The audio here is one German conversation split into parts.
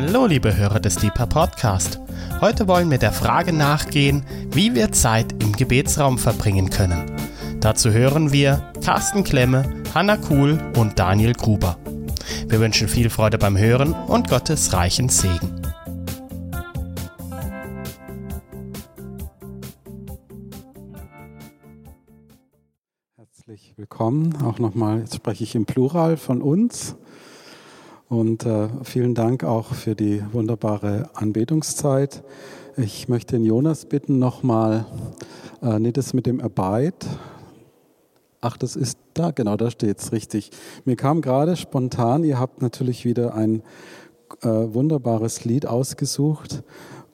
Hallo, liebe Hörer des Deeper Podcast. Heute wollen wir der Frage nachgehen, wie wir Zeit im Gebetsraum verbringen können. Dazu hören wir Carsten Klemme, Hanna Kuhl und Daniel Gruber. Wir wünschen viel Freude beim Hören und Gottes reichen Segen. Herzlich willkommen. Auch nochmal, jetzt spreche ich im Plural von uns. Und äh, vielen Dank auch für die wunderbare Anbetungszeit. Ich möchte den Jonas bitten, nochmal, äh, nicht das mit dem Abide. Ach, das ist da, genau, da steht es, richtig. Mir kam gerade spontan, ihr habt natürlich wieder ein äh, wunderbares Lied ausgesucht.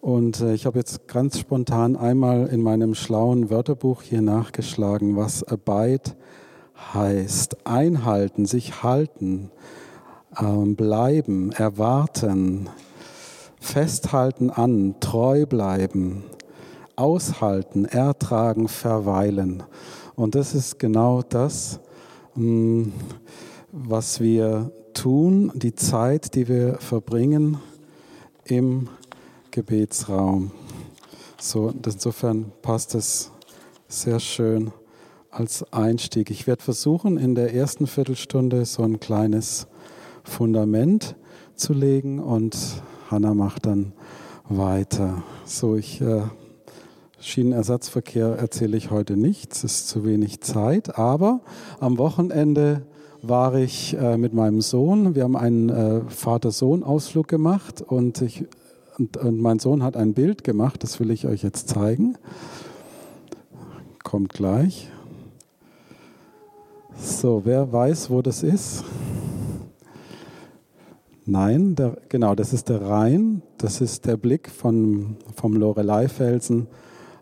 Und äh, ich habe jetzt ganz spontan einmal in meinem schlauen Wörterbuch hier nachgeschlagen, was Abide heißt. Einhalten, sich halten bleiben, erwarten, festhalten an, treu bleiben, aushalten, ertragen, verweilen. Und das ist genau das, hm, was wir tun, die Zeit, die wir verbringen im Gebetsraum. So, insofern passt es sehr schön als Einstieg. Ich werde versuchen, in der ersten Viertelstunde so ein kleines Fundament zu legen und Hanna macht dann weiter. So, ich äh, Schienenersatzverkehr erzähle ich heute nicht, es ist zu wenig Zeit, aber am Wochenende war ich äh, mit meinem Sohn. Wir haben einen äh, Vater-Sohn-Ausflug gemacht und, ich, und, und mein Sohn hat ein Bild gemacht, das will ich euch jetzt zeigen. Kommt gleich. So, wer weiß, wo das ist? Nein, der, genau, das ist der Rhein. Das ist der Blick von, vom Lorelei-Felsen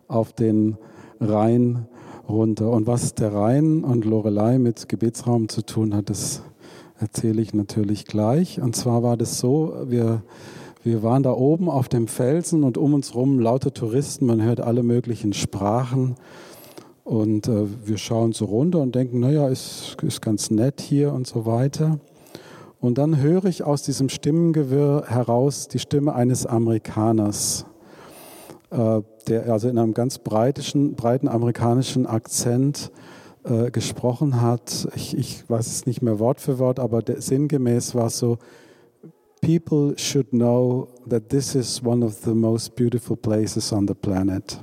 auf den Rhein runter. Und was der Rhein und Lorelei mit Gebetsraum zu tun hat, das erzähle ich natürlich gleich. Und zwar war das so, wir, wir waren da oben auf dem Felsen und um uns herum lauter Touristen, man hört alle möglichen Sprachen. Und äh, wir schauen so runter und denken, naja, ist, ist ganz nett hier und so weiter. Und dann höre ich aus diesem Stimmengewirr heraus die Stimme eines Amerikaners, äh, der also in einem ganz breitischen, breiten amerikanischen Akzent äh, gesprochen hat. Ich, ich, weiß es nicht mehr Wort für Wort, aber der, sinngemäß war es so, People should know that this is one of the most beautiful places on the planet.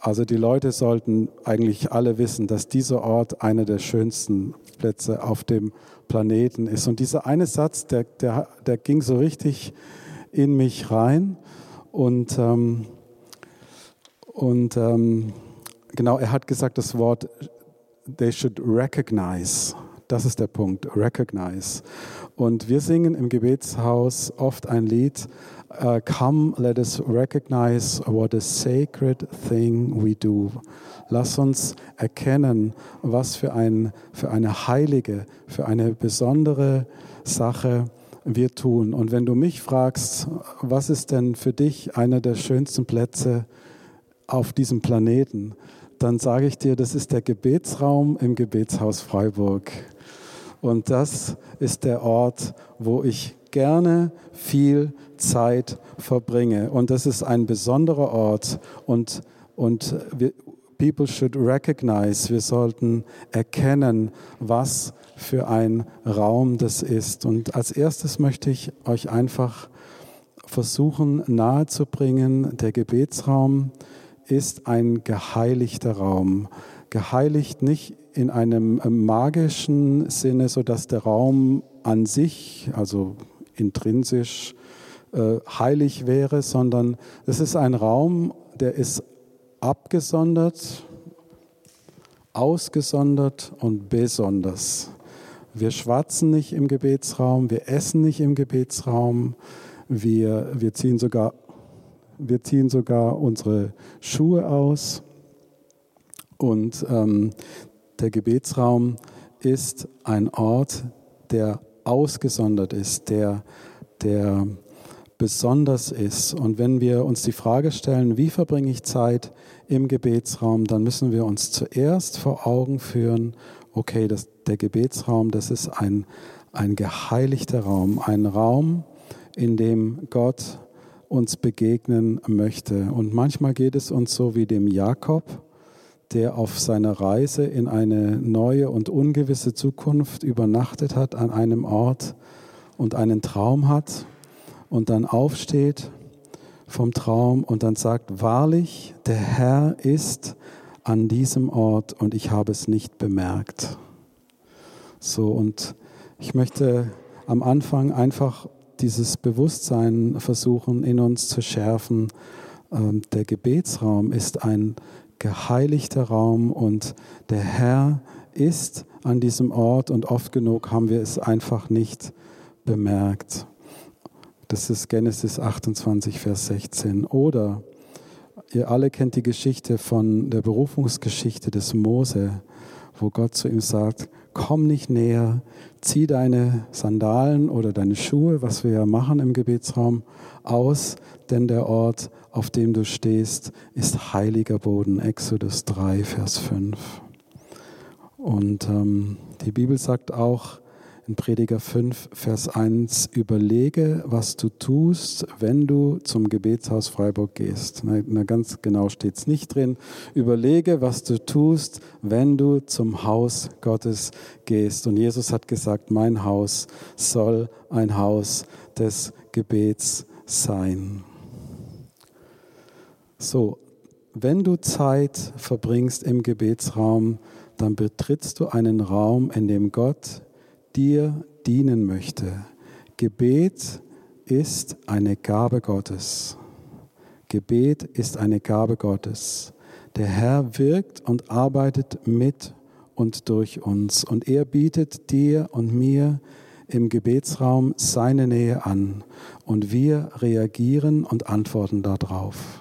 Also die Leute sollten eigentlich alle wissen, dass dieser Ort einer der schönsten Plätze auf dem Planeten ist. Und dieser eine Satz, der, der, der ging so richtig in mich rein. Und, ähm, und ähm, genau, er hat gesagt das Wort, they should recognize. Das ist der Punkt, recognize. Und wir singen im Gebetshaus oft ein Lied, uh, Come, let us recognize what a sacred thing we do. Lass uns erkennen, was für, ein, für eine heilige, für eine besondere Sache wir tun. Und wenn du mich fragst, was ist denn für dich einer der schönsten Plätze auf diesem Planeten, dann sage ich dir, das ist der Gebetsraum im Gebetshaus Freiburg. Und das ist der Ort, wo ich gerne viel Zeit verbringe. Und das ist ein besonderer Ort. Und, und wir, people should recognize, wir sollten erkennen, was für ein Raum das ist. Und als erstes möchte ich euch einfach versuchen nahezubringen, der Gebetsraum ist ein geheiligter Raum. Geheiligt nicht in einem magischen Sinne, sodass der Raum an sich, also intrinsisch, äh, heilig wäre, sondern es ist ein Raum, der ist abgesondert, ausgesondert und besonders. Wir schwatzen nicht im Gebetsraum, wir essen nicht im Gebetsraum, wir, wir, ziehen, sogar, wir ziehen sogar unsere Schuhe aus. Und ähm, der Gebetsraum ist ein Ort, der ausgesondert ist, der, der besonders ist. Und wenn wir uns die Frage stellen, wie verbringe ich Zeit im Gebetsraum, dann müssen wir uns zuerst vor Augen führen, okay, das, der Gebetsraum, das ist ein, ein geheiligter Raum, ein Raum, in dem Gott uns begegnen möchte. Und manchmal geht es uns so wie dem Jakob, der auf seiner Reise in eine neue und ungewisse Zukunft übernachtet hat an einem Ort und einen Traum hat und dann aufsteht vom Traum und dann sagt, wahrlich, der Herr ist an diesem Ort und ich habe es nicht bemerkt. So, und ich möchte am Anfang einfach dieses Bewusstsein versuchen in uns zu schärfen. Ähm, der Gebetsraum ist ein geheiligter Raum und der Herr ist an diesem Ort und oft genug haben wir es einfach nicht bemerkt. Das ist Genesis 28, Vers 16. Oder ihr alle kennt die Geschichte von der Berufungsgeschichte des Mose, wo Gott zu ihm sagt, komm nicht näher, zieh deine Sandalen oder deine Schuhe, was wir ja machen im Gebetsraum, aus, denn der Ort, auf dem du stehst, ist heiliger Boden. Exodus 3, Vers 5. Und ähm, die Bibel sagt auch, in Prediger 5, Vers 1, überlege, was du tust, wenn du zum Gebetshaus Freiburg gehst. Na, na ganz genau steht es nicht drin. Überlege, was du tust, wenn du zum Haus Gottes gehst. Und Jesus hat gesagt, mein Haus soll ein Haus des Gebets sein. So, wenn du Zeit verbringst im Gebetsraum, dann betrittst du einen Raum, in dem Gott dir dienen möchte. Gebet ist eine Gabe Gottes. Gebet ist eine Gabe Gottes. Der Herr wirkt und arbeitet mit und durch uns. Und er bietet dir und mir im Gebetsraum seine Nähe an. Und wir reagieren und antworten darauf.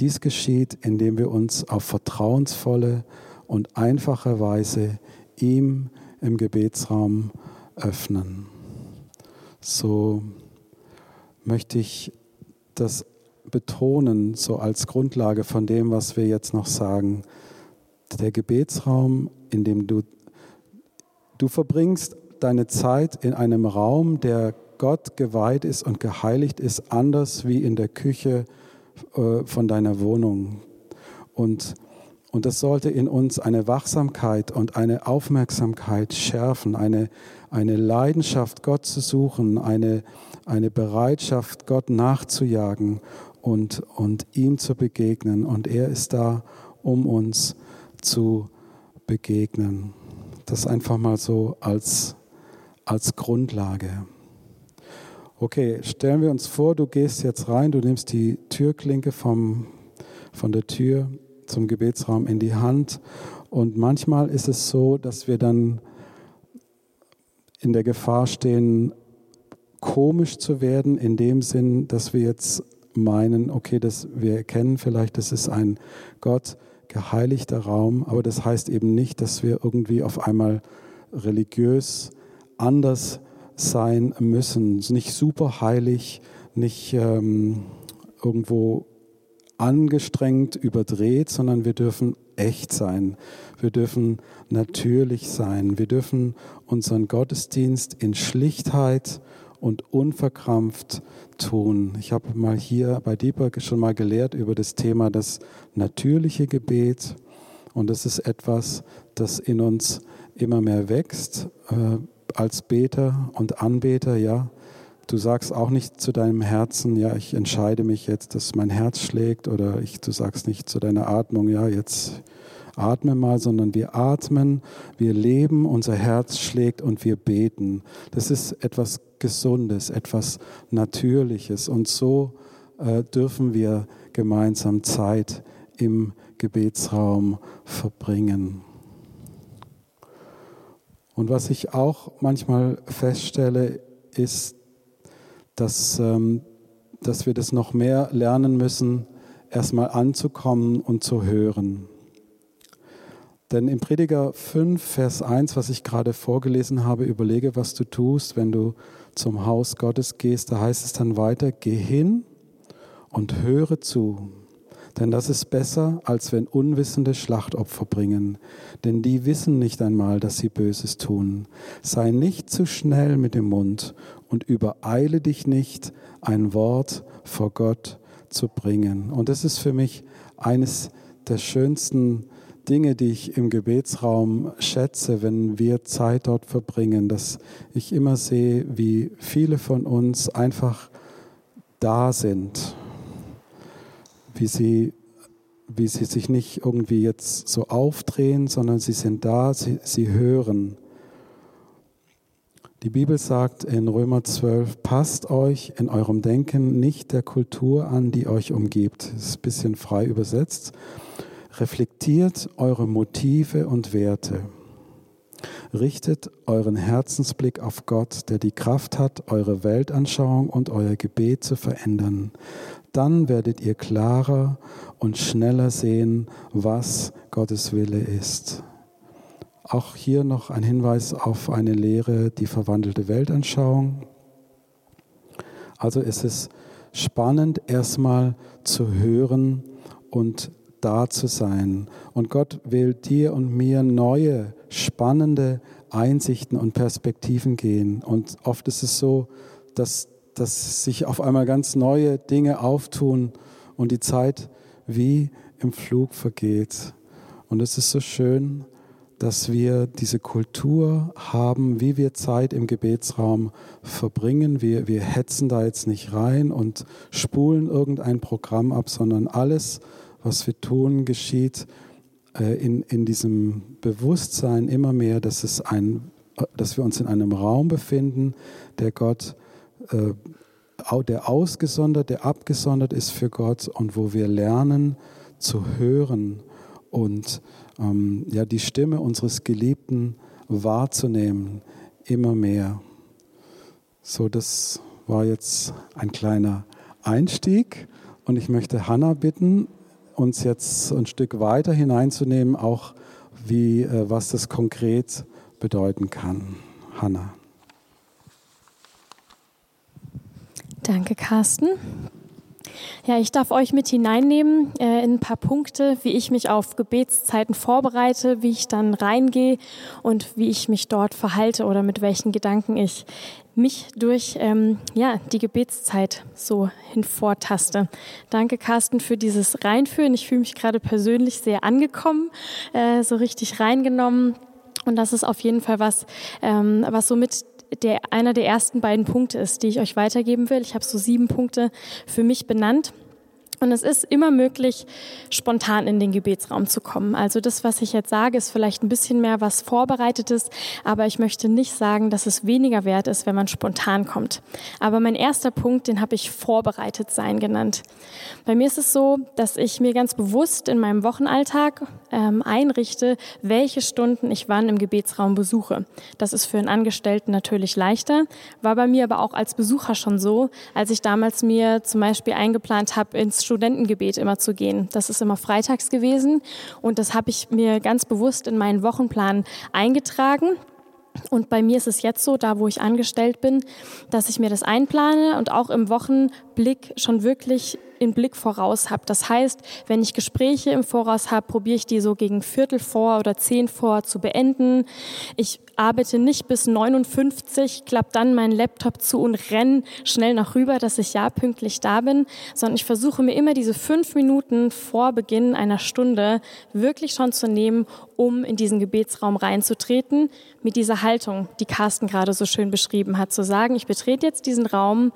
Dies geschieht, indem wir uns auf vertrauensvolle und einfache Weise ihm im Gebetsraum öffnen. So möchte ich das betonen, so als Grundlage von dem, was wir jetzt noch sagen. Der Gebetsraum, in dem du, du verbringst deine Zeit in einem Raum, der Gott geweiht ist und geheiligt ist, anders wie in der Küche äh, von deiner Wohnung. Und und das sollte in uns eine Wachsamkeit und eine Aufmerksamkeit schärfen, eine, eine Leidenschaft, Gott zu suchen, eine, eine Bereitschaft, Gott nachzujagen und, und ihm zu begegnen. Und er ist da, um uns zu begegnen. Das einfach mal so als, als Grundlage. Okay, stellen wir uns vor, du gehst jetzt rein, du nimmst die Türklinke vom, von der Tür zum Gebetsraum in die Hand. Und manchmal ist es so, dass wir dann in der Gefahr stehen, komisch zu werden, in dem Sinn, dass wir jetzt meinen, okay, das, wir erkennen vielleicht, das ist ein Gott geheiligter Raum, aber das heißt eben nicht, dass wir irgendwie auf einmal religiös anders sein müssen, nicht super heilig, nicht ähm, irgendwo angestrengt, überdreht, sondern wir dürfen echt sein. Wir dürfen natürlich sein. Wir dürfen unseren Gottesdienst in Schlichtheit und unverkrampft tun. Ich habe mal hier bei Deepak schon mal gelehrt über das Thema das natürliche Gebet. Und das ist etwas, das in uns immer mehr wächst äh, als Beter und Anbeter, ja. Du sagst auch nicht zu deinem Herzen, ja, ich entscheide mich jetzt, dass mein Herz schlägt, oder ich, du sagst nicht zu deiner Atmung, ja, jetzt atme mal, sondern wir atmen, wir leben, unser Herz schlägt und wir beten. Das ist etwas Gesundes, etwas Natürliches. Und so äh, dürfen wir gemeinsam Zeit im Gebetsraum verbringen. Und was ich auch manchmal feststelle, ist, dass, ähm, dass wir das noch mehr lernen müssen, erstmal anzukommen und zu hören. Denn im Prediger 5, Vers 1, was ich gerade vorgelesen habe, überlege, was du tust, wenn du zum Haus Gottes gehst, da heißt es dann weiter, geh hin und höre zu. Denn das ist besser, als wenn Unwissende Schlachtopfer bringen. Denn die wissen nicht einmal, dass sie Böses tun. Sei nicht zu schnell mit dem Mund und übereile dich nicht, ein Wort vor Gott zu bringen. Und das ist für mich eines der schönsten Dinge, die ich im Gebetsraum schätze, wenn wir Zeit dort verbringen, dass ich immer sehe, wie viele von uns einfach da sind, wie sie, wie sie sich nicht irgendwie jetzt so aufdrehen, sondern sie sind da, sie, sie hören. Die Bibel sagt in Römer 12, passt euch in eurem Denken nicht der Kultur an, die euch umgibt. Das ist ein bisschen frei übersetzt. Reflektiert eure Motive und Werte. Richtet euren Herzensblick auf Gott, der die Kraft hat, eure Weltanschauung und euer Gebet zu verändern. Dann werdet ihr klarer und schneller sehen, was Gottes Wille ist. Auch hier noch ein Hinweis auf eine Lehre, die verwandelte Weltanschauung. Also es ist spannend, erstmal zu hören und da zu sein. Und Gott will dir und mir neue, spannende Einsichten und Perspektiven gehen. Und oft ist es so, dass, dass sich auf einmal ganz neue Dinge auftun und die Zeit wie im Flug vergeht. Und es ist so schön, dass wir diese Kultur haben, wie wir Zeit im Gebetsraum verbringen. Wir, wir hetzen da jetzt nicht rein und spulen irgendein Programm ab, sondern alles, was wir tun, geschieht äh, in, in diesem Bewusstsein immer mehr, dass, es ein, dass wir uns in einem Raum befinden, der Gott, der ausgesondert, der abgesondert ist für Gott und wo wir lernen zu hören und ähm, ja, die Stimme unseres Geliebten wahrzunehmen, immer mehr. So, das war jetzt ein kleiner Einstieg und ich möchte Hannah bitten, uns jetzt ein Stück weiter hineinzunehmen, auch wie, äh, was das konkret bedeuten kann. Hanna. Danke, Carsten. Ja, ich darf euch mit hineinnehmen äh, in ein paar Punkte, wie ich mich auf Gebetszeiten vorbereite, wie ich dann reingehe und wie ich mich dort verhalte oder mit welchen Gedanken ich mich durch ähm, ja, die Gebetszeit so hinvortaste. Danke, Carsten, für dieses Reinführen. Ich fühle mich gerade persönlich sehr angekommen, äh, so richtig reingenommen. Und das ist auf jeden Fall was, ähm, was somit der, einer der ersten beiden Punkte ist, die ich euch weitergeben will. Ich habe so sieben Punkte für mich benannt. Und es ist immer möglich, spontan in den Gebetsraum zu kommen. Also das, was ich jetzt sage, ist vielleicht ein bisschen mehr was Vorbereitetes, aber ich möchte nicht sagen, dass es weniger wert ist, wenn man spontan kommt. Aber mein erster Punkt, den habe ich vorbereitet sein genannt. Bei mir ist es so, dass ich mir ganz bewusst in meinem Wochenalltag ähm, einrichte, welche Stunden ich wann im Gebetsraum besuche. Das ist für einen Angestellten natürlich leichter, war bei mir aber auch als Besucher schon so, als ich damals mir zum Beispiel eingeplant habe, ins Studentengebet immer zu gehen. Das ist immer freitags gewesen und das habe ich mir ganz bewusst in meinen Wochenplan eingetragen. Und bei mir ist es jetzt so, da wo ich angestellt bin, dass ich mir das einplane und auch im Wochenblick schon wirklich den Blick voraus habe. Das heißt, wenn ich Gespräche im Voraus habe, probiere ich die so gegen Viertel vor oder zehn vor zu beenden. Ich arbeite nicht bis 59, klappe dann meinen Laptop zu und renne schnell nach rüber, dass ich ja pünktlich da bin, sondern ich versuche mir immer diese fünf Minuten vor Beginn einer Stunde wirklich schon zu nehmen, um in diesen Gebetsraum reinzutreten, mit dieser Haltung, die Carsten gerade so schön beschrieben hat, zu sagen, ich betrete jetzt diesen Raum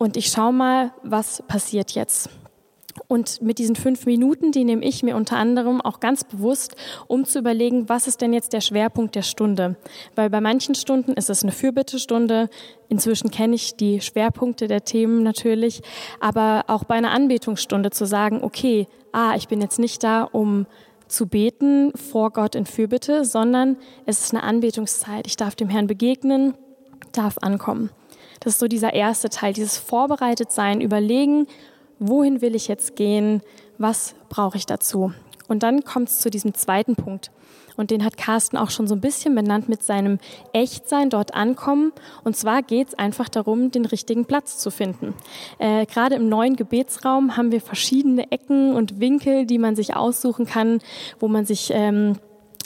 und ich schaue mal, was passiert jetzt. Und mit diesen fünf Minuten, die nehme ich mir unter anderem auch ganz bewusst, um zu überlegen, was ist denn jetzt der Schwerpunkt der Stunde? Weil bei manchen Stunden ist es eine Fürbittestunde. Inzwischen kenne ich die Schwerpunkte der Themen natürlich. Aber auch bei einer Anbetungsstunde zu sagen, okay, ah, ich bin jetzt nicht da, um zu beten vor Gott in Fürbitte, sondern es ist eine Anbetungszeit. Ich darf dem Herrn begegnen, darf ankommen. Das ist so dieser erste Teil, dieses Vorbereitetsein, überlegen, wohin will ich jetzt gehen, was brauche ich dazu. Und dann kommt es zu diesem zweiten Punkt. Und den hat Carsten auch schon so ein bisschen benannt mit seinem Echtsein dort ankommen. Und zwar geht es einfach darum, den richtigen Platz zu finden. Äh, Gerade im neuen Gebetsraum haben wir verschiedene Ecken und Winkel, die man sich aussuchen kann, wo man sich ähm,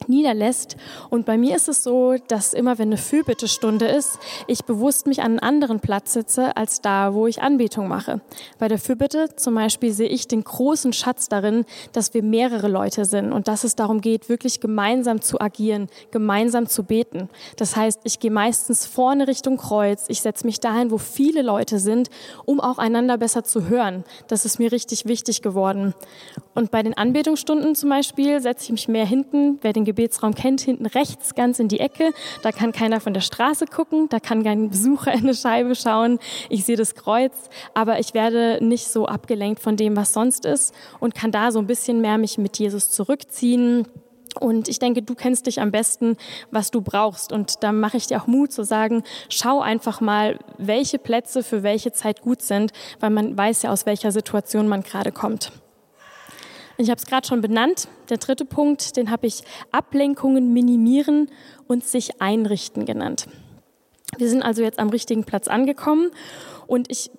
niederlässt. Und bei mir ist es so, dass immer wenn eine Fürbittestunde ist, ich bewusst mich an einen anderen Platz sitze als da, wo ich Anbetung mache. Bei der Fürbitte zum Beispiel sehe ich den großen Schatz darin, dass wir mehrere Leute sind und dass es darum geht, wirklich gemeinsam zu agieren, gemeinsam zu beten. Das heißt, ich gehe meistens vorne Richtung Kreuz, ich setze mich dahin, wo viele Leute sind, um auch einander besser zu hören. Das ist mir richtig wichtig geworden. Und bei den Anbetungsstunden zum Beispiel setze ich mich mehr hinten, wer den Gebetsraum kennt, hinten rechts ganz in die Ecke. Da kann keiner von der Straße gucken, da kann kein Besucher in eine Scheibe schauen. Ich sehe das Kreuz, aber ich werde nicht so abgelenkt von dem, was sonst ist und kann da so ein bisschen mehr mich mit Jesus zurückziehen. Und ich denke, du kennst dich am besten, was du brauchst. Und da mache ich dir auch Mut zu sagen, schau einfach mal, welche Plätze für welche Zeit gut sind, weil man weiß ja, aus welcher Situation man gerade kommt. Ich habe es gerade schon benannt. Der dritte Punkt, den habe ich Ablenkungen minimieren und sich einrichten genannt. Wir sind also jetzt am richtigen Platz angekommen und ich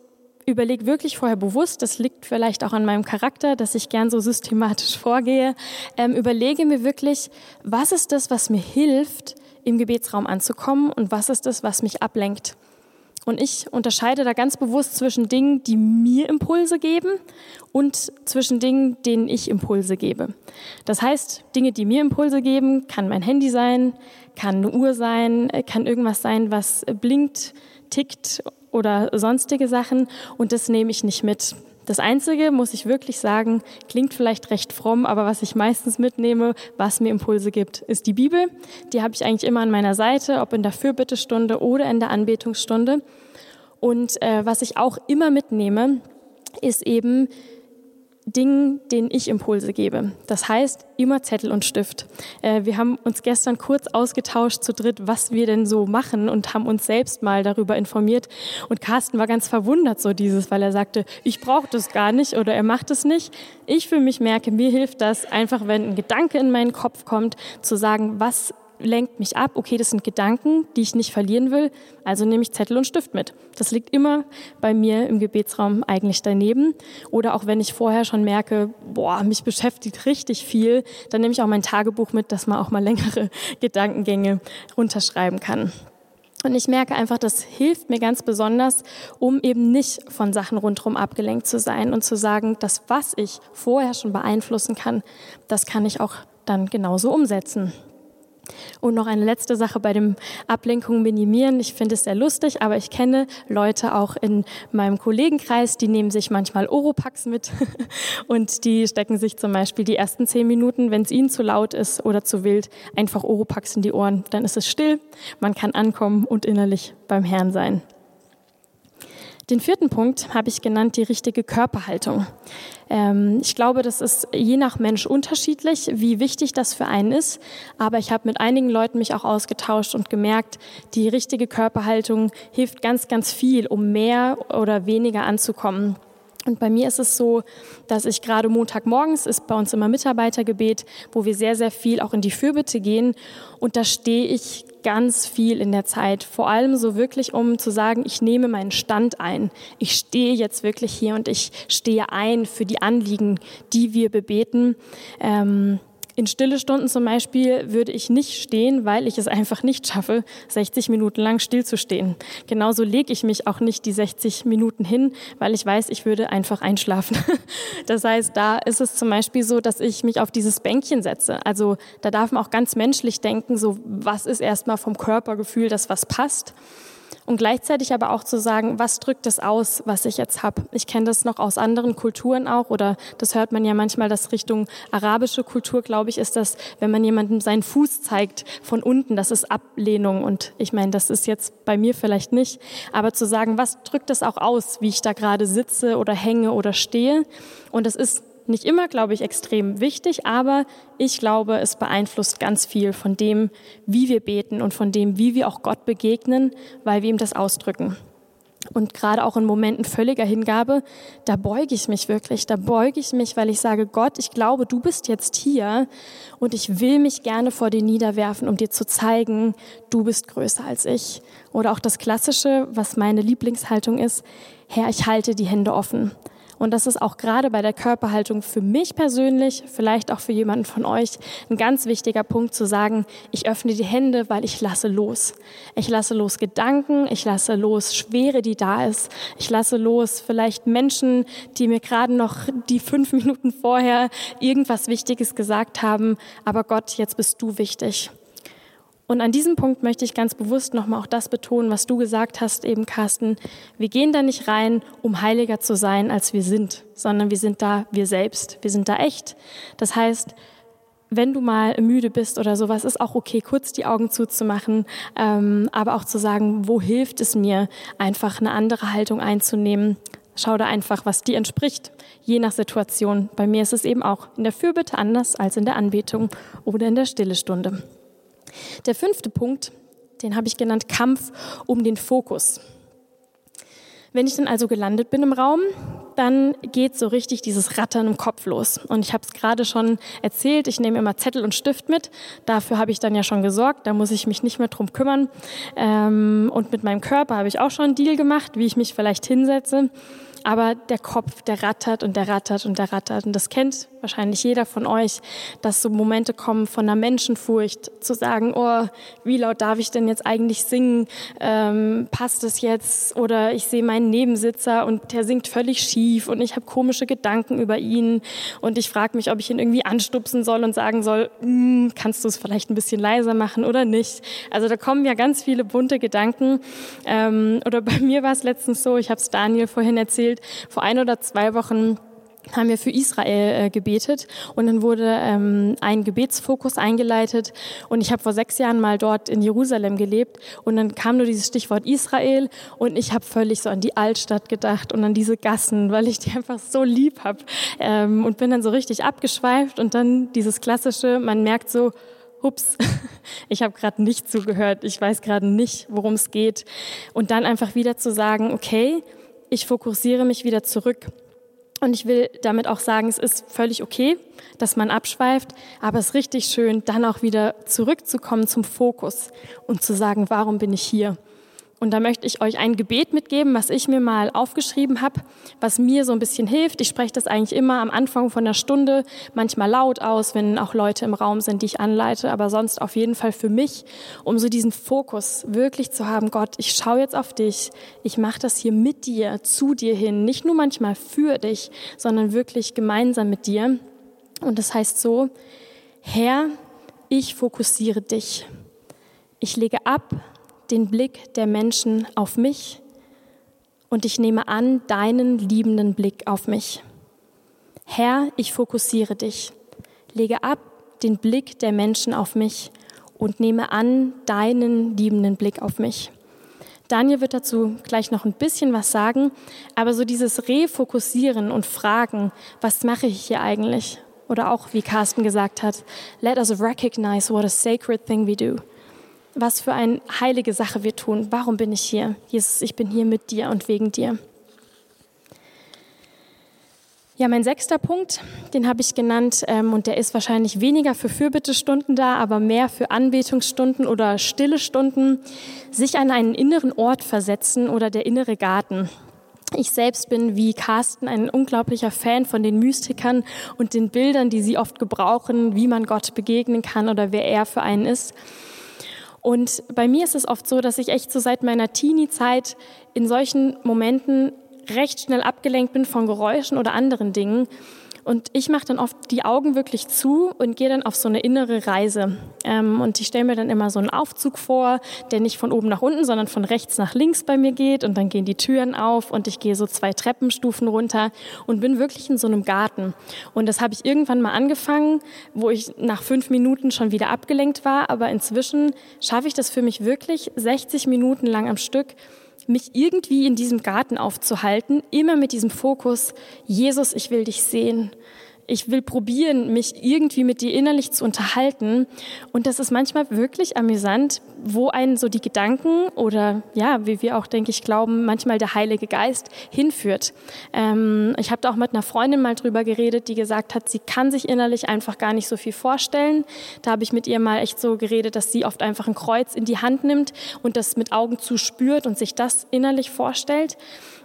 überlege wirklich vorher bewusst, das liegt vielleicht auch an meinem Charakter, dass ich gern so systematisch vorgehe, ähm, überlege mir wirklich, was ist das, was mir hilft, im Gebetsraum anzukommen und was ist das, was mich ablenkt. Und ich unterscheide da ganz bewusst zwischen Dingen, die mir Impulse geben und zwischen Dingen, denen ich Impulse gebe. Das heißt, Dinge, die mir Impulse geben, kann mein Handy sein, kann eine Uhr sein, kann irgendwas sein, was blinkt, tickt oder sonstige Sachen und das nehme ich nicht mit. Das Einzige, muss ich wirklich sagen, klingt vielleicht recht fromm, aber was ich meistens mitnehme, was mir Impulse gibt, ist die Bibel. Die habe ich eigentlich immer an meiner Seite, ob in der Fürbittestunde oder in der Anbetungsstunde. Und äh, was ich auch immer mitnehme, ist eben Dingen, denen ich Impulse gebe. Das heißt, immer Zettel und Stift. Äh, wir haben uns gestern kurz ausgetauscht zu dritt, was wir denn so machen und haben uns selbst mal darüber informiert. Und Carsten war ganz verwundert so dieses, weil er sagte, ich brauche das gar nicht oder er macht es nicht. Ich für mich merke, mir hilft das einfach, wenn ein Gedanke in meinen Kopf kommt, zu sagen, was lenkt mich ab, okay, das sind Gedanken, die ich nicht verlieren will, also nehme ich Zettel und Stift mit. Das liegt immer bei mir im Gebetsraum eigentlich daneben. Oder auch wenn ich vorher schon merke, boah, mich beschäftigt richtig viel, dann nehme ich auch mein Tagebuch mit, dass man auch mal längere Gedankengänge runterschreiben kann. Und ich merke einfach, das hilft mir ganz besonders, um eben nicht von Sachen rundherum abgelenkt zu sein und zu sagen, das, was ich vorher schon beeinflussen kann, das kann ich auch dann genauso umsetzen. Und noch eine letzte Sache bei dem Ablenkung minimieren. Ich finde es sehr lustig, aber ich kenne Leute auch in meinem Kollegenkreis, die nehmen sich manchmal Oropax mit und die stecken sich zum Beispiel die ersten zehn Minuten, wenn es ihnen zu laut ist oder zu wild, einfach Oropax in die Ohren. Dann ist es still, man kann ankommen und innerlich beim Herrn sein. Den vierten Punkt habe ich genannt, die richtige Körperhaltung. Ähm, ich glaube, das ist je nach Mensch unterschiedlich, wie wichtig das für einen ist. Aber ich habe mit einigen Leuten mich auch ausgetauscht und gemerkt, die richtige Körperhaltung hilft ganz, ganz viel, um mehr oder weniger anzukommen. Und bei mir ist es so, dass ich gerade Montagmorgens ist bei uns immer Mitarbeitergebet, wo wir sehr, sehr viel auch in die Fürbitte gehen. Und da stehe ich ganz viel in der Zeit. Vor allem so wirklich, um zu sagen, ich nehme meinen Stand ein. Ich stehe jetzt wirklich hier und ich stehe ein für die Anliegen, die wir bebeten. Ähm, in stille Stunden zum Beispiel würde ich nicht stehen, weil ich es einfach nicht schaffe, 60 Minuten lang stillzustehen. Genauso lege ich mich auch nicht die 60 Minuten hin, weil ich weiß, ich würde einfach einschlafen. Das heißt, da ist es zum Beispiel so, dass ich mich auf dieses Bänkchen setze. Also da darf man auch ganz menschlich denken, so was ist erstmal vom Körpergefühl, das was passt und gleichzeitig aber auch zu sagen, was drückt es aus, was ich jetzt habe. Ich kenne das noch aus anderen Kulturen auch oder das hört man ja manchmal, dass Richtung arabische Kultur, glaube ich, ist das, wenn man jemandem seinen Fuß zeigt von unten, das ist Ablehnung. Und ich meine, das ist jetzt bei mir vielleicht nicht, aber zu sagen, was drückt es auch aus, wie ich da gerade sitze oder hänge oder stehe? Und das ist nicht immer, glaube ich, extrem wichtig, aber ich glaube, es beeinflusst ganz viel von dem, wie wir beten und von dem, wie wir auch Gott begegnen, weil wir ihm das ausdrücken. und gerade auch in Momenten völliger Hingabe, da beuge ich mich wirklich, da beuge ich mich, weil ich sage, Gott, ich glaube, du bist jetzt hier und ich will mich gerne vor dir niederwerfen, um dir zu zeigen, du bist größer als ich. Oder auch das Klassische, was meine Lieblingshaltung ist, Herr, ich halte die Hände offen. Und das ist auch gerade bei der Körperhaltung für mich persönlich, vielleicht auch für jemanden von euch, ein ganz wichtiger Punkt zu sagen, ich öffne die Hände, weil ich lasse los. Ich lasse los Gedanken, ich lasse los Schwere, die da ist. Ich lasse los vielleicht Menschen, die mir gerade noch die fünf Minuten vorher irgendwas Wichtiges gesagt haben. Aber Gott, jetzt bist du wichtig. Und an diesem Punkt möchte ich ganz bewusst nochmal auch das betonen, was du gesagt hast, eben Carsten. Wir gehen da nicht rein, um heiliger zu sein, als wir sind, sondern wir sind da wir selbst. Wir sind da echt. Das heißt, wenn du mal müde bist oder sowas, ist auch okay, kurz die Augen zuzumachen, ähm, aber auch zu sagen, wo hilft es mir, einfach eine andere Haltung einzunehmen. Schau da einfach, was dir entspricht, je nach Situation. Bei mir ist es eben auch in der Fürbitte anders als in der Anbetung oder in der Stille Stunde. Der fünfte Punkt, den habe ich genannt Kampf um den Fokus. Wenn ich dann also gelandet bin im Raum, dann geht so richtig dieses Rattern im Kopf los. Und ich habe es gerade schon erzählt, ich nehme immer Zettel und Stift mit. Dafür habe ich dann ja schon gesorgt, da muss ich mich nicht mehr drum kümmern. Ähm, und mit meinem Körper habe ich auch schon einen Deal gemacht, wie ich mich vielleicht hinsetze. Aber der Kopf, der rattert und der rattert und der rattert. Und das kennt wahrscheinlich jeder von euch, dass so Momente kommen von einer Menschenfurcht, zu sagen, oh, wie laut darf ich denn jetzt eigentlich singen? Ähm, passt es jetzt? Oder ich sehe meinen Nebensitzer und der singt völlig schief und ich habe komische Gedanken über ihn und ich frage mich, ob ich ihn irgendwie anstupsen soll und sagen soll, hm, kannst du es vielleicht ein bisschen leiser machen oder nicht? Also da kommen ja ganz viele bunte Gedanken. Ähm, oder bei mir war es letztens so, ich habe es Daniel vorhin erzählt, vor ein oder zwei Wochen haben wir für Israel äh, gebetet. Und dann wurde ähm, ein Gebetsfokus eingeleitet. Und ich habe vor sechs Jahren mal dort in Jerusalem gelebt. Und dann kam nur dieses Stichwort Israel. Und ich habe völlig so an die Altstadt gedacht und an diese Gassen, weil ich die einfach so lieb habe ähm, und bin dann so richtig abgeschweift. Und dann dieses klassische, man merkt so, ups, ich habe gerade nicht zugehört, ich weiß gerade nicht, worum es geht. Und dann einfach wieder zu sagen, okay, ich fokussiere mich wieder zurück. Und ich will damit auch sagen, es ist völlig okay, dass man abschweift, aber es ist richtig schön, dann auch wieder zurückzukommen zum Fokus und zu sagen, warum bin ich hier? Und da möchte ich euch ein Gebet mitgeben, was ich mir mal aufgeschrieben habe, was mir so ein bisschen hilft. Ich spreche das eigentlich immer am Anfang von der Stunde, manchmal laut aus, wenn auch Leute im Raum sind, die ich anleite, aber sonst auf jeden Fall für mich, um so diesen Fokus wirklich zu haben, Gott, ich schaue jetzt auf dich, ich mache das hier mit dir, zu dir hin, nicht nur manchmal für dich, sondern wirklich gemeinsam mit dir. Und das heißt so, Herr, ich fokussiere dich. Ich lege ab, den Blick der Menschen auf mich und ich nehme an deinen liebenden Blick auf mich. Herr, ich fokussiere dich, lege ab den Blick der Menschen auf mich und nehme an deinen liebenden Blick auf mich. Daniel wird dazu gleich noch ein bisschen was sagen, aber so dieses Refokussieren und Fragen, was mache ich hier eigentlich? Oder auch, wie Carsten gesagt hat, let us recognize what a sacred thing we do was für eine heilige Sache wir tun. Warum bin ich hier? Jesus, ich bin hier mit dir und wegen dir. Ja, mein sechster Punkt, den habe ich genannt ähm, und der ist wahrscheinlich weniger für Fürbittestunden da, aber mehr für Anbetungsstunden oder stille Stunden, sich an einen inneren Ort versetzen oder der innere Garten. Ich selbst bin wie Carsten ein unglaublicher Fan von den Mystikern und den Bildern, die sie oft gebrauchen, wie man Gott begegnen kann oder wer er für einen ist. Und bei mir ist es oft so, dass ich echt so seit meiner Teenie-Zeit in solchen Momenten recht schnell abgelenkt bin von Geräuschen oder anderen Dingen und ich mache dann oft die Augen wirklich zu und gehe dann auf so eine innere Reise. Ähm, und ich stelle mir dann immer so einen Aufzug vor, der nicht von oben nach unten, sondern von rechts nach links bei mir geht. Und dann gehen die Türen auf und ich gehe so zwei Treppenstufen runter und bin wirklich in so einem Garten. Und das habe ich irgendwann mal angefangen, wo ich nach fünf Minuten schon wieder abgelenkt war. Aber inzwischen schaffe ich das für mich wirklich 60 Minuten lang am Stück mich irgendwie in diesem Garten aufzuhalten, immer mit diesem Fokus, Jesus, ich will dich sehen. Ich will probieren, mich irgendwie mit dir innerlich zu unterhalten. Und das ist manchmal wirklich amüsant, wo einen so die Gedanken oder ja, wie wir auch, denke ich, glauben, manchmal der Heilige Geist hinführt. Ähm, ich habe da auch mit einer Freundin mal drüber geredet, die gesagt hat, sie kann sich innerlich einfach gar nicht so viel vorstellen. Da habe ich mit ihr mal echt so geredet, dass sie oft einfach ein Kreuz in die Hand nimmt und das mit Augen zu spürt und sich das innerlich vorstellt.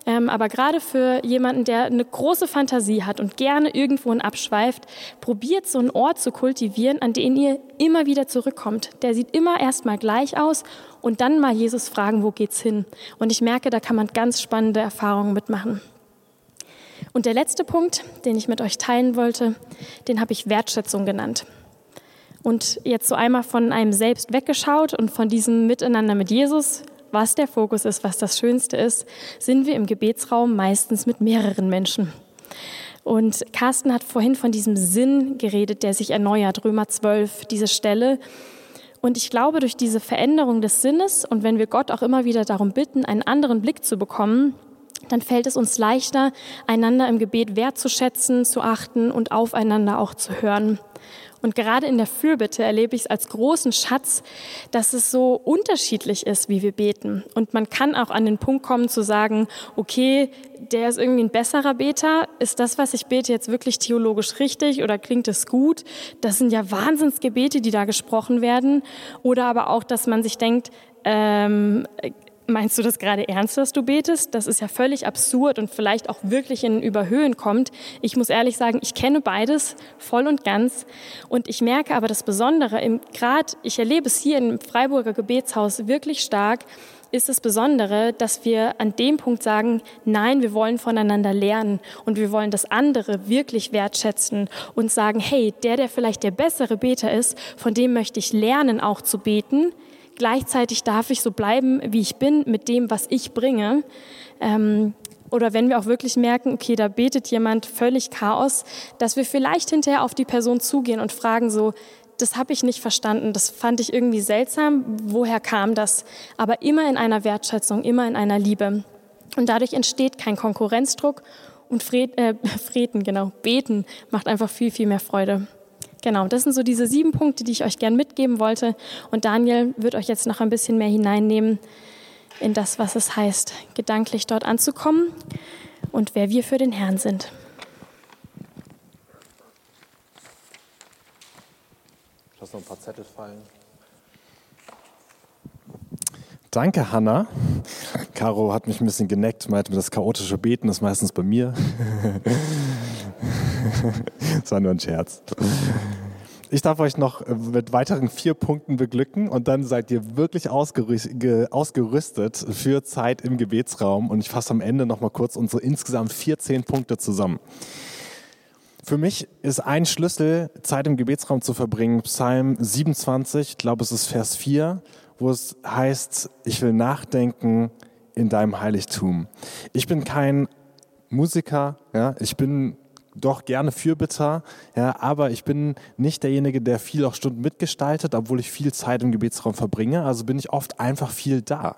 Ähm, aber gerade für jemanden, der eine große Fantasie hat und gerne irgendwo abschweift, probiert so einen Ort zu kultivieren, an den ihr immer wieder zurückkommt. Der sieht immer erstmal gleich aus und dann mal Jesus fragen, wo geht's hin? Und ich merke, da kann man ganz spannende Erfahrungen mitmachen. Und der letzte Punkt, den ich mit euch teilen wollte, den habe ich Wertschätzung genannt. Und jetzt so einmal von einem selbst weggeschaut und von diesem Miteinander mit Jesus, was der Fokus ist, was das Schönste ist, sind wir im Gebetsraum meistens mit mehreren Menschen. Und Carsten hat vorhin von diesem Sinn geredet, der sich erneuert, Römer 12, diese Stelle. Und ich glaube, durch diese Veränderung des Sinnes und wenn wir Gott auch immer wieder darum bitten, einen anderen Blick zu bekommen, dann fällt es uns leichter, einander im Gebet wertzuschätzen, zu achten und aufeinander auch zu hören. Und gerade in der Fürbitte erlebe ich es als großen Schatz, dass es so unterschiedlich ist, wie wir beten. Und man kann auch an den Punkt kommen zu sagen, okay, der ist irgendwie ein besserer Beter. Ist das, was ich bete, jetzt wirklich theologisch richtig oder klingt es gut? Das sind ja Wahnsinnsgebete, die da gesprochen werden. Oder aber auch, dass man sich denkt, ähm, meinst du das gerade ernst, dass du betest? Das ist ja völlig absurd und vielleicht auch wirklich in Überhöhen kommt. Ich muss ehrlich sagen, ich kenne beides voll und ganz. Und ich merke aber das Besondere, gerade ich erlebe es hier im Freiburger Gebetshaus wirklich stark, ist das Besondere, dass wir an dem Punkt sagen, nein, wir wollen voneinander lernen und wir wollen das andere wirklich wertschätzen und sagen, hey, der, der vielleicht der bessere Beter ist, von dem möchte ich lernen, auch zu beten Gleichzeitig darf ich so bleiben, wie ich bin, mit dem, was ich bringe. Ähm, oder wenn wir auch wirklich merken, okay, da betet jemand völlig Chaos, dass wir vielleicht hinterher auf die Person zugehen und fragen so, das habe ich nicht verstanden, das fand ich irgendwie seltsam, woher kam das? Aber immer in einer Wertschätzung, immer in einer Liebe. Und dadurch entsteht kein Konkurrenzdruck und Fred, äh, Freten, genau, beten macht einfach viel, viel mehr Freude. Genau, das sind so diese sieben Punkte, die ich euch gern mitgeben wollte. Und Daniel wird euch jetzt noch ein bisschen mehr hineinnehmen in das, was es heißt, gedanklich dort anzukommen und wer wir für den Herrn sind. Ich lasse noch ein paar Zettel fallen. Danke, Hanna. Caro hat mich ein bisschen geneckt, meinte, das chaotische Beten ist meistens bei mir. das war nur ein Scherz. Ich darf euch noch äh, mit weiteren vier Punkten beglücken und dann seid ihr wirklich ausgerüstet für Zeit im Gebetsraum. Und ich fasse am Ende noch mal kurz unsere insgesamt 14 Punkte zusammen. Für mich ist ein Schlüssel, Zeit im Gebetsraum zu verbringen, Psalm 27, ich glaube es ist Vers 4 wo es heißt, ich will nachdenken in deinem Heiligtum. Ich bin kein Musiker, ja, ich bin doch gerne Fürbitter, ja, aber ich bin nicht derjenige, der viel auch Stunden mitgestaltet, obwohl ich viel Zeit im Gebetsraum verbringe. Also bin ich oft einfach viel da.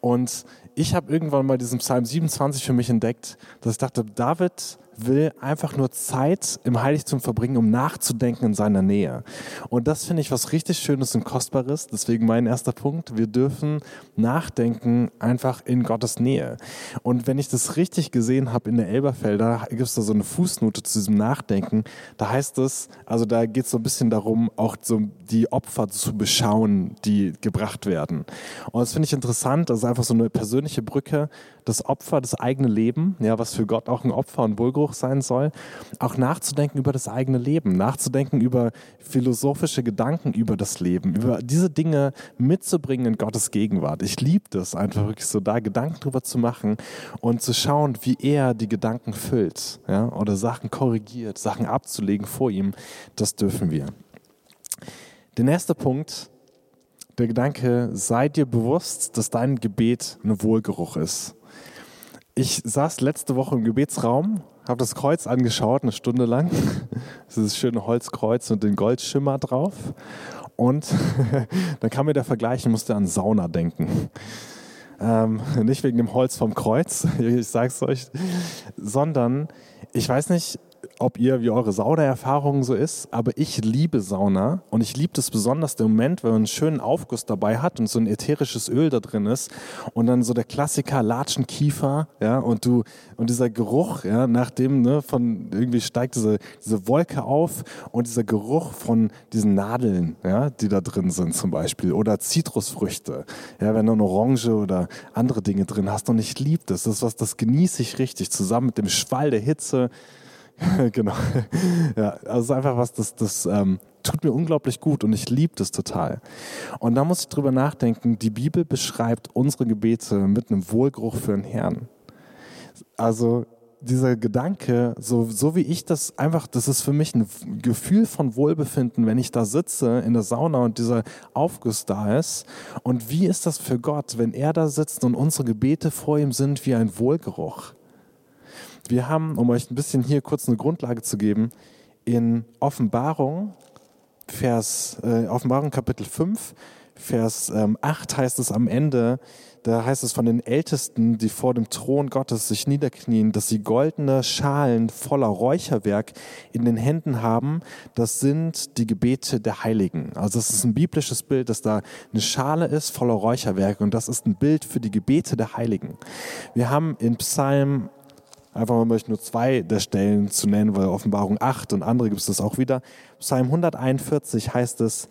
Und ich habe irgendwann mal diesen Psalm 27 für mich entdeckt, dass ich dachte, David will einfach nur Zeit im Heiligtum verbringen, um nachzudenken in seiner Nähe. Und das finde ich was richtig Schönes und Kostbares. Deswegen mein erster Punkt. Wir dürfen nachdenken einfach in Gottes Nähe. Und wenn ich das richtig gesehen habe in der Elberfelder, gibt es da so eine Fußnote zu diesem Nachdenken. Da heißt es, also da geht es so ein bisschen darum, auch so die Opfer zu beschauen, die gebracht werden. Und das finde ich interessant. Das ist einfach so eine persönliche Brücke. Das Opfer, das eigene Leben, ja, was für Gott auch ein Opfer und Wohlgeruch Anspruch sein soll, auch nachzudenken über das eigene Leben, nachzudenken über philosophische Gedanken über das Leben, über diese Dinge mitzubringen in Gottes Gegenwart. Ich liebe das einfach wirklich so da Gedanken drüber zu machen und zu schauen, wie er die Gedanken füllt, ja, oder Sachen korrigiert, Sachen abzulegen vor ihm. Das dürfen wir. Der nächste Punkt, der Gedanke, sei dir bewusst, dass dein Gebet ein Wohlgeruch ist. Ich saß letzte Woche im Gebetsraum habe das Kreuz angeschaut, eine Stunde lang. Das ist das schöne Holzkreuz und den Goldschimmer drauf. Und dann kam mir der Vergleich, ich musste an Sauna denken. Ähm, nicht wegen dem Holz vom Kreuz, ich sage es euch, sondern ich weiß nicht, ob ihr, wie eure Saunaerfahrung so ist, aber ich liebe Sauna und ich liebe es besonders der Moment, wenn man einen schönen Aufguss dabei hat und so ein ätherisches Öl da drin ist und dann so der Klassiker Latschenkiefer, ja, und du, und dieser Geruch, ja, nachdem, ne, von irgendwie steigt diese, diese Wolke auf und dieser Geruch von diesen Nadeln, ja, die da drin sind zum Beispiel oder Zitrusfrüchte, ja, wenn du eine Orange oder andere Dinge drin hast und ich liebe das, das was, das genieße ich richtig zusammen mit dem Schwall der Hitze, genau. Ja, also ist einfach was, das, das ähm, tut mir unglaublich gut und ich liebe das total. Und da muss ich drüber nachdenken, die Bibel beschreibt unsere Gebete mit einem Wohlgeruch für den Herrn. Also dieser Gedanke, so, so wie ich das einfach, das ist für mich ein Gefühl von Wohlbefinden, wenn ich da sitze in der Sauna und dieser Aufguss da ist. Und wie ist das für Gott, wenn er da sitzt und unsere Gebete vor ihm sind wie ein Wohlgeruch? Wir haben, um euch ein bisschen hier kurz eine Grundlage zu geben, in Offenbarung, Vers, äh, Offenbarung Kapitel 5, Vers ähm, 8 heißt es am Ende, da heißt es von den Ältesten, die vor dem Thron Gottes sich niederknien, dass sie goldene Schalen voller Räucherwerk in den Händen haben. Das sind die Gebete der Heiligen. Also es ist ein biblisches Bild, dass da eine Schale ist voller Räucherwerk und das ist ein Bild für die Gebete der Heiligen. Wir haben in Psalm Einfach mal möchte nur zwei der Stellen zu nennen, weil Offenbarung 8 und andere gibt es das auch wieder. Psalm 141 heißt es,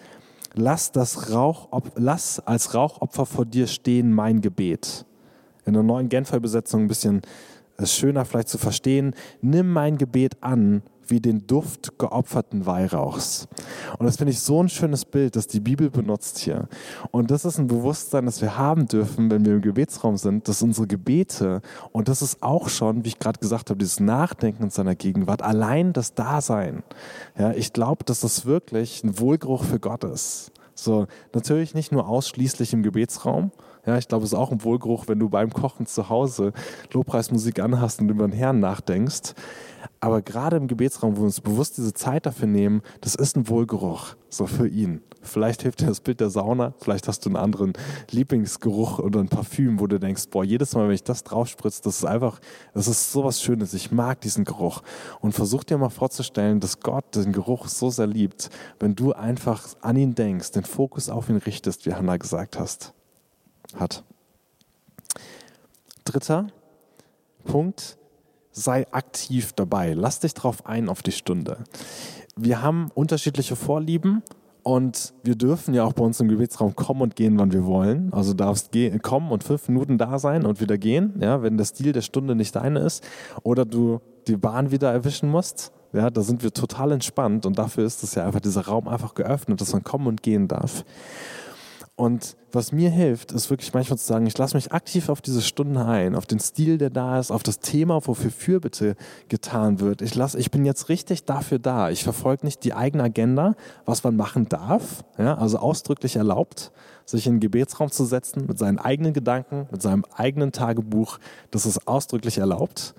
lass, das Rauch, lass als Rauchopfer vor dir stehen mein Gebet. In der neuen Genfer Übersetzung ein bisschen äh, schöner vielleicht zu verstehen. Nimm mein Gebet an wie den Duft geopferten Weihrauchs. Und das finde ich so ein schönes Bild, das die Bibel benutzt hier. Und das ist ein Bewusstsein, das wir haben dürfen, wenn wir im Gebetsraum sind, dass unsere Gebete, und das ist auch schon, wie ich gerade gesagt habe, dieses Nachdenken in seiner Gegenwart, allein das Dasein. Ja, ich glaube, dass das wirklich ein Wohlgeruch für Gott ist. So, natürlich nicht nur ausschließlich im Gebetsraum, ja, ich glaube, es ist auch ein Wohlgeruch, wenn du beim Kochen zu Hause Lobpreismusik anhast und über den Herrn nachdenkst. Aber gerade im Gebetsraum, wo wir uns bewusst diese Zeit dafür nehmen, das ist ein Wohlgeruch, so für ihn. Vielleicht hilft dir das Bild der Sauna, vielleicht hast du einen anderen Lieblingsgeruch oder ein Parfüm, wo du denkst, boah, jedes Mal, wenn ich das draufspritze, das ist einfach, das ist sowas Schönes. Ich mag diesen Geruch. Und versuch dir mal vorzustellen, dass Gott den Geruch so sehr liebt, wenn du einfach an ihn denkst, den Fokus auf ihn richtest, wie Hannah gesagt hast hat. Dritter Punkt, sei aktiv dabei. Lass dich drauf ein auf die Stunde. Wir haben unterschiedliche Vorlieben und wir dürfen ja auch bei uns im Gebetsraum kommen und gehen, wann wir wollen. Also darfst kommen und fünf Minuten da sein und wieder gehen, ja, wenn der Stil der Stunde nicht deine ist. Oder du die Bahn wieder erwischen musst. Ja, da sind wir total entspannt und dafür ist es ja einfach dieser Raum einfach geöffnet, dass man kommen und gehen darf. Und was mir hilft, ist wirklich manchmal zu sagen, ich lasse mich aktiv auf diese Stunden ein, auf den Stil, der da ist, auf das Thema, wofür Fürbitte getan wird. Ich, lasse, ich bin jetzt richtig dafür da. Ich verfolge nicht die eigene Agenda, was man machen darf, ja, also ausdrücklich erlaubt, sich in den Gebetsraum zu setzen mit seinen eigenen Gedanken, mit seinem eigenen Tagebuch. Das ist ausdrücklich erlaubt.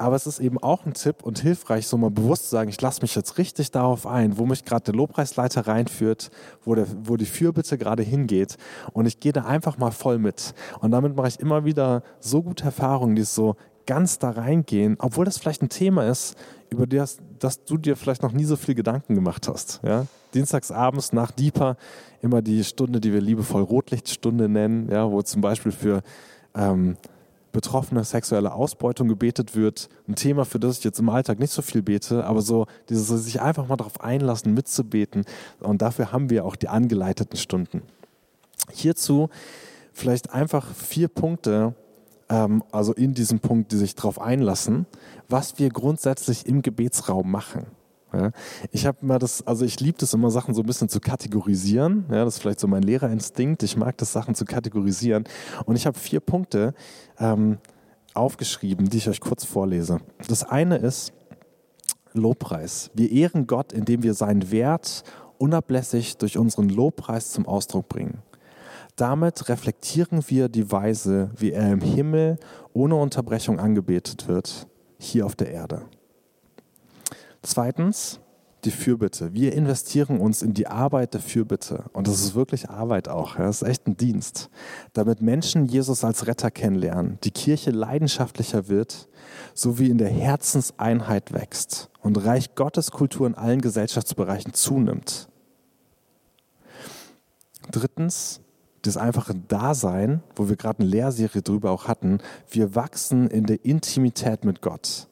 Aber es ist eben auch ein Tipp und hilfreich, so mal bewusst zu sagen, ich lasse mich jetzt richtig darauf ein, wo mich gerade der Lobpreisleiter reinführt, wo, der, wo die Fürbitte gerade hingeht. Und ich gehe da einfach mal voll mit. Und damit mache ich immer wieder so gute Erfahrungen, die so ganz da reingehen, obwohl das vielleicht ein Thema ist, über das, das du dir vielleicht noch nie so viel Gedanken gemacht hast. Ja? Dienstagsabends nach Deeper immer die Stunde, die wir liebevoll Rotlichtstunde nennen, ja, wo zum Beispiel für ähm, betroffene sexuelle Ausbeutung gebetet wird. Ein Thema, für das ich jetzt im Alltag nicht so viel bete, aber so dieses sich einfach mal darauf einlassen, mitzubeten. Und dafür haben wir auch die angeleiteten Stunden. Hierzu vielleicht einfach vier Punkte, ähm, also in diesem Punkt, die sich darauf einlassen, was wir grundsätzlich im Gebetsraum machen. Ja, ich habe mal das, also ich liebe das immer, Sachen so ein bisschen zu kategorisieren. Ja, das ist vielleicht so mein Lehrerinstinkt. Ich mag das, Sachen zu kategorisieren. Und ich habe vier Punkte ähm, aufgeschrieben, die ich euch kurz vorlese. Das eine ist Lobpreis. Wir ehren Gott, indem wir seinen Wert unablässig durch unseren Lobpreis zum Ausdruck bringen. Damit reflektieren wir die Weise, wie er im Himmel ohne Unterbrechung angebetet wird, hier auf der Erde. Zweitens, die Fürbitte. Wir investieren uns in die Arbeit der Fürbitte. Und das ist wirklich Arbeit auch. Das ist echt ein Dienst. Damit Menschen Jesus als Retter kennenlernen, die Kirche leidenschaftlicher wird, sowie in der Herzenseinheit wächst und Reich Gottes Kultur in allen Gesellschaftsbereichen zunimmt. Drittens, das einfache Dasein, wo wir gerade eine Lehrserie drüber auch hatten, wir wachsen in der Intimität mit Gott.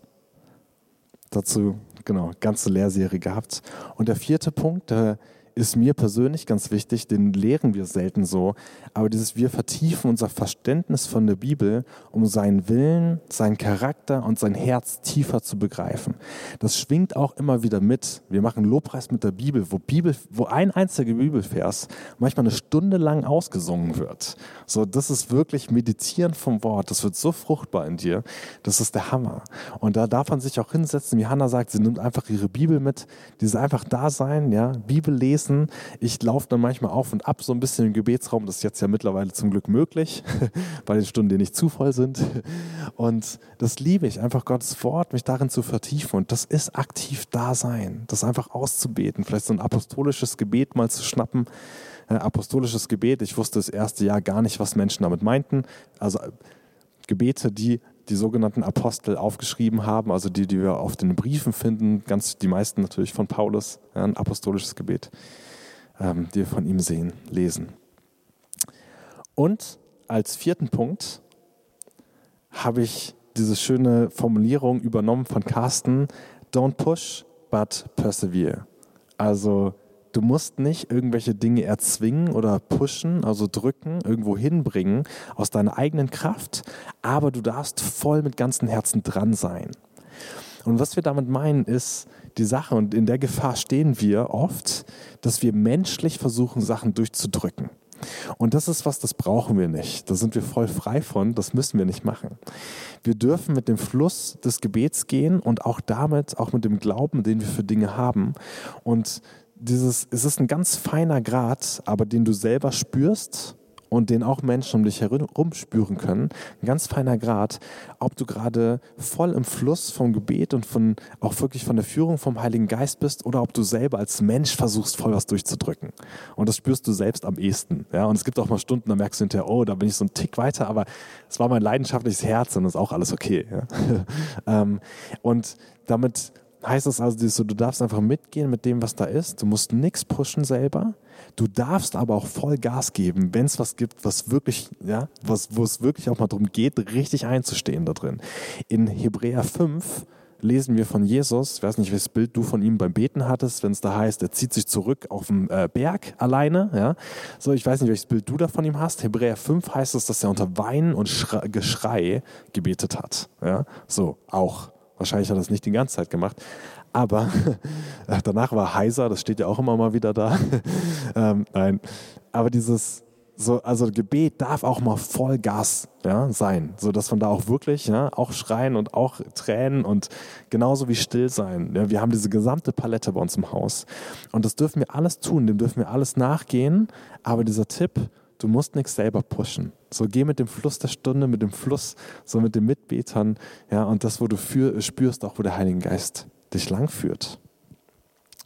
Dazu, genau, ganze Lehrserie gehabt. Und der vierte Punkt, der ist mir persönlich ganz wichtig, den lehren wir selten so, aber dieses wir vertiefen unser Verständnis von der Bibel, um seinen Willen, seinen Charakter und sein Herz tiefer zu begreifen. Das schwingt auch immer wieder mit. Wir machen Lobpreis mit der Bibel, wo Bibel, wo ein einziger Bibelvers manchmal eine Stunde lang ausgesungen wird. So, das ist wirklich Meditieren vom Wort. Das wird so fruchtbar in dir. Das ist der Hammer. Und da darf man sich auch hinsetzen, wie Hannah sagt, sie nimmt einfach ihre Bibel mit, dieses einfach da sein, ja, Bibel lesen, lesen. Ich laufe dann manchmal auf und ab so ein bisschen im Gebetsraum. Das ist jetzt ja mittlerweile zum Glück möglich, bei den Stunden, die nicht zu voll sind. Und das liebe ich, einfach Gottes Wort, mich darin zu vertiefen. Und das ist aktiv da sein, das einfach auszubeten, vielleicht so ein apostolisches Gebet mal zu schnappen. Äh, apostolisches Gebet, ich wusste das erste Jahr gar nicht, was Menschen damit meinten. Also äh, Gebete, die die sogenannten Apostel aufgeschrieben haben, also die, die wir auf den Briefen finden, ganz die meisten natürlich von Paulus, ja, ein apostolisches Gebet, ähm, die wir von ihm sehen, lesen. Und als vierten Punkt habe ich diese schöne Formulierung übernommen von Carsten, don't push, but persevere. Also Du musst nicht irgendwelche Dinge erzwingen oder pushen, also drücken, irgendwo hinbringen aus deiner eigenen Kraft, aber du darfst voll mit ganzem Herzen dran sein. Und was wir damit meinen, ist die Sache, und in der Gefahr stehen wir oft, dass wir menschlich versuchen, Sachen durchzudrücken. Und das ist was, das brauchen wir nicht. Da sind wir voll frei von, das müssen wir nicht machen. Wir dürfen mit dem Fluss des Gebets gehen und auch damit, auch mit dem Glauben, den wir für Dinge haben. Und dieses, es ist ein ganz feiner Grad, aber den du selber spürst und den auch Menschen um dich herum spüren können. Ein ganz feiner Grad, ob du gerade voll im Fluss vom Gebet und von, auch wirklich von der Führung vom Heiligen Geist bist oder ob du selber als Mensch versuchst, voll was durchzudrücken. Und das spürst du selbst am ehesten. Ja? Und es gibt auch mal Stunden, da merkst du hinterher, oh, da bin ich so einen Tick weiter, aber es war mein leidenschaftliches Herz und das ist auch alles okay. Ja? Ähm, und damit heißt das also, du darfst einfach mitgehen mit dem, was da ist. Du musst nichts pushen selber. Du darfst aber auch voll Gas geben, wenn es was gibt, was wirklich, ja, was, wo es wirklich auch mal darum geht, richtig einzustehen da drin. In Hebräer 5 lesen wir von Jesus, ich weiß nicht, welches Bild du von ihm beim Beten hattest, wenn es da heißt, er zieht sich zurück auf den äh, Berg alleine. Ja? So, ich weiß nicht, welches Bild du da von ihm hast. Hebräer 5 heißt es, dass er unter Weinen und Schre Geschrei gebetet hat. Ja? So, auch Wahrscheinlich hat er das nicht die ganze Zeit gemacht. Aber danach war heiser, das steht ja auch immer mal wieder da. ähm, nein, aber dieses, so, also Gebet darf auch mal Vollgas ja, sein, so dass man da auch wirklich, ja, auch schreien und auch Tränen und genauso wie still sein. Ja, wir haben diese gesamte Palette bei uns im Haus und das dürfen wir alles tun, dem dürfen wir alles nachgehen. Aber dieser Tipp, du musst nichts selber pushen. So geh mit dem Fluss der Stunde, mit dem Fluss, so mit den Mitbetern, ja, und das, wo du für, spürst, auch wo der Heilige Geist dich langführt.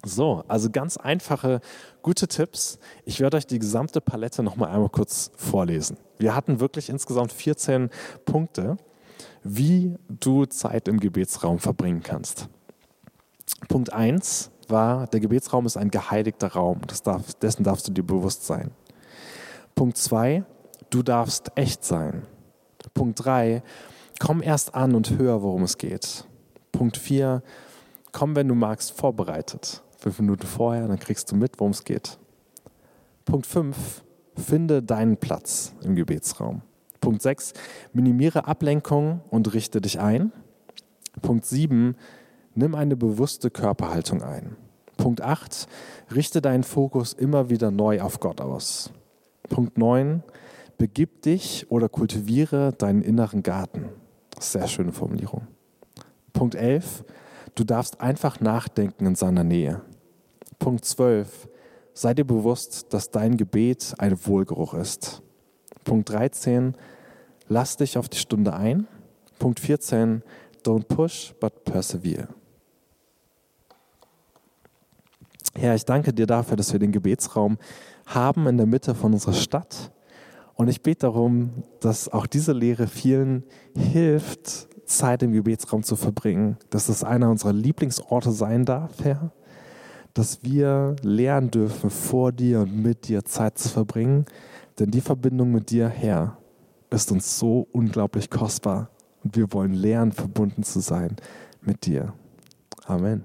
So, also ganz einfache, gute Tipps. Ich werde euch die gesamte Palette nochmal einmal kurz vorlesen. Wir hatten wirklich insgesamt 14 Punkte, wie du Zeit im Gebetsraum verbringen kannst. Punkt 1 war, der Gebetsraum ist ein geheiligter Raum. Darf, dessen darfst du dir bewusst sein. Punkt 2, du darfst echt sein. Punkt 3, komm erst an und hör, worum es geht. Punkt 4, komm, wenn du magst, vorbereitet. Fünf Minuten vorher, dann kriegst du mit, worum es geht. Punkt 5, finde deinen Platz im Gebetsraum. Punkt 6, minimiere Ablenkung und richte dich ein. Punkt 7, nimm eine bewusste Körperhaltung ein. Punkt 8, richte deinen Fokus immer wieder neu auf Gott aus. Punkt 9, begib dich oder kultiviere deinen inneren Garten. Sehr schöne Formulierung. Punkt 11, du darfst einfach nachdenken in seiner Nähe. Punkt 12, sei dir bewusst, dass dein Gebet ein Wohlgeruch ist. Punkt 13, lass dich auf die Stunde ein. Punkt 14, don't push, but persevere. Herr, ich danke dir dafür, dass wir den Gebetsraum haben in der Mitte von unserer Stadt. Und ich bete darum, dass auch diese Lehre vielen hilft, Zeit im Gebetsraum zu verbringen, dass es einer unserer Lieblingsorte sein darf, Herr. Dass wir lernen dürfen, vor dir und mit dir Zeit zu verbringen. Denn die Verbindung mit dir, Herr, ist uns so unglaublich kostbar. Und wir wollen lernen, verbunden zu sein mit dir. Amen.